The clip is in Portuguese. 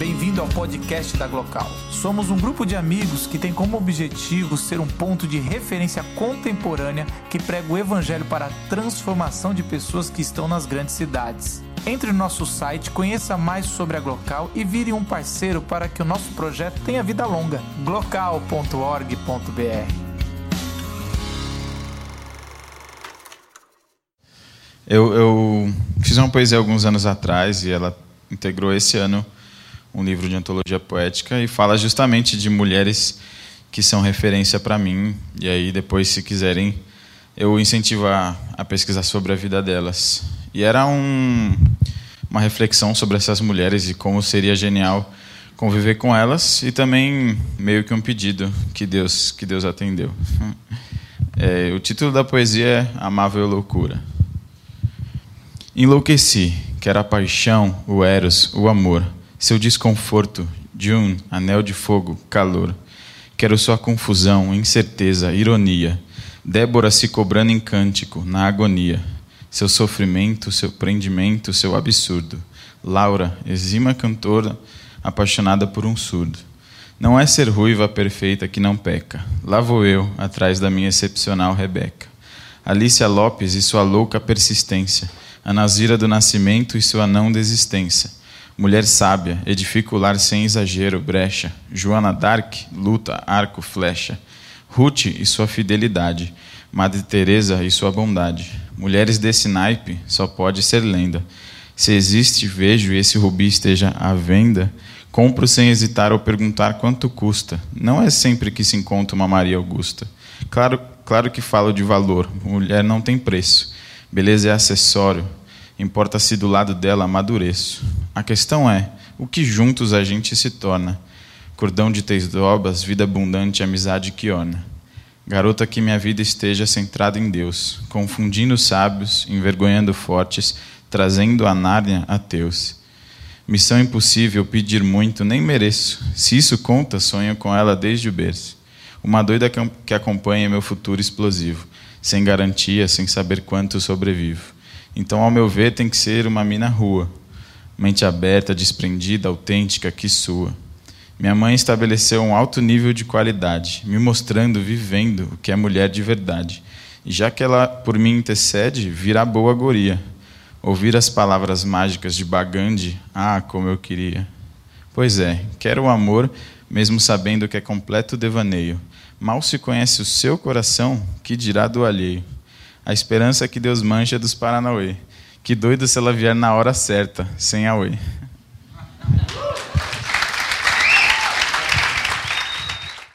Bem-vindo ao podcast da Glocal. Somos um grupo de amigos que tem como objetivo ser um ponto de referência contemporânea que prega o evangelho para a transformação de pessoas que estão nas grandes cidades. Entre no nosso site, conheça mais sobre a Glocal e vire um parceiro para que o nosso projeto tenha vida longa. glocal.org.br Eu, eu fiz uma poesia alguns anos atrás e ela integrou esse ano um livro de antologia poética e fala justamente de mulheres que são referência para mim. E aí, depois, se quiserem, eu incentivo a, pesquisar sobre a vida delas. E era um, uma reflexão sobre essas mulheres e como seria genial conviver com elas e também meio que um pedido que Deus que Deus atendeu. É, o título da poesia é Amável Loucura. Enlouqueci, quer a paixão, o eros, o amor seu desconforto, de um anel de fogo, calor. Quero sua confusão, incerteza, ironia. Débora se cobrando em cântico, na agonia. Seu sofrimento, seu prendimento, seu absurdo. Laura, exima cantora, apaixonada por um surdo. Não é ser ruiva perfeita que não peca. Lá vou eu, atrás da minha excepcional Rebeca. Alicia Lopes e sua louca persistência. A Nazira do Nascimento e sua não desistência. Mulher sábia, edifica o lar sem exagero, brecha. Joana Dark, luta, arco, flecha. Ruth e sua fidelidade. Madre Teresa e sua bondade. Mulheres desse naipe só pode ser lenda. Se existe, vejo e esse rubi esteja à venda, compro sem hesitar ou perguntar quanto custa. Não é sempre que se encontra uma Maria Augusta. Claro, claro que falo de valor. Mulher não tem preço. Beleza é acessório. Importa se do lado dela amadureço. A questão é, o que juntos a gente se torna? Cordão de teis dobras, vida abundante, amizade que orna. Garota que minha vida esteja centrada em Deus, confundindo sábios, envergonhando fortes, trazendo a Nárnia a teus. Missão impossível, pedir muito, nem mereço. Se isso conta, sonho com ela desde o berço. Uma doida que acompanha meu futuro explosivo, sem garantia, sem saber quanto sobrevivo. Então, ao meu ver, tem que ser uma mina rua, mente aberta, desprendida, autêntica, que sua. Minha mãe estabeleceu um alto nível de qualidade, me mostrando, vivendo o que é mulher de verdade. E já que ela por mim intercede, virá boa goria. Ouvir as palavras mágicas de Bagandi, ah, como eu queria. Pois é, quero o amor, mesmo sabendo que é completo devaneio. Mal se conhece o seu coração, que dirá do alheio. A esperança que Deus mancha dos Paranauê. Que doido se ela vier na hora certa, sem Aue.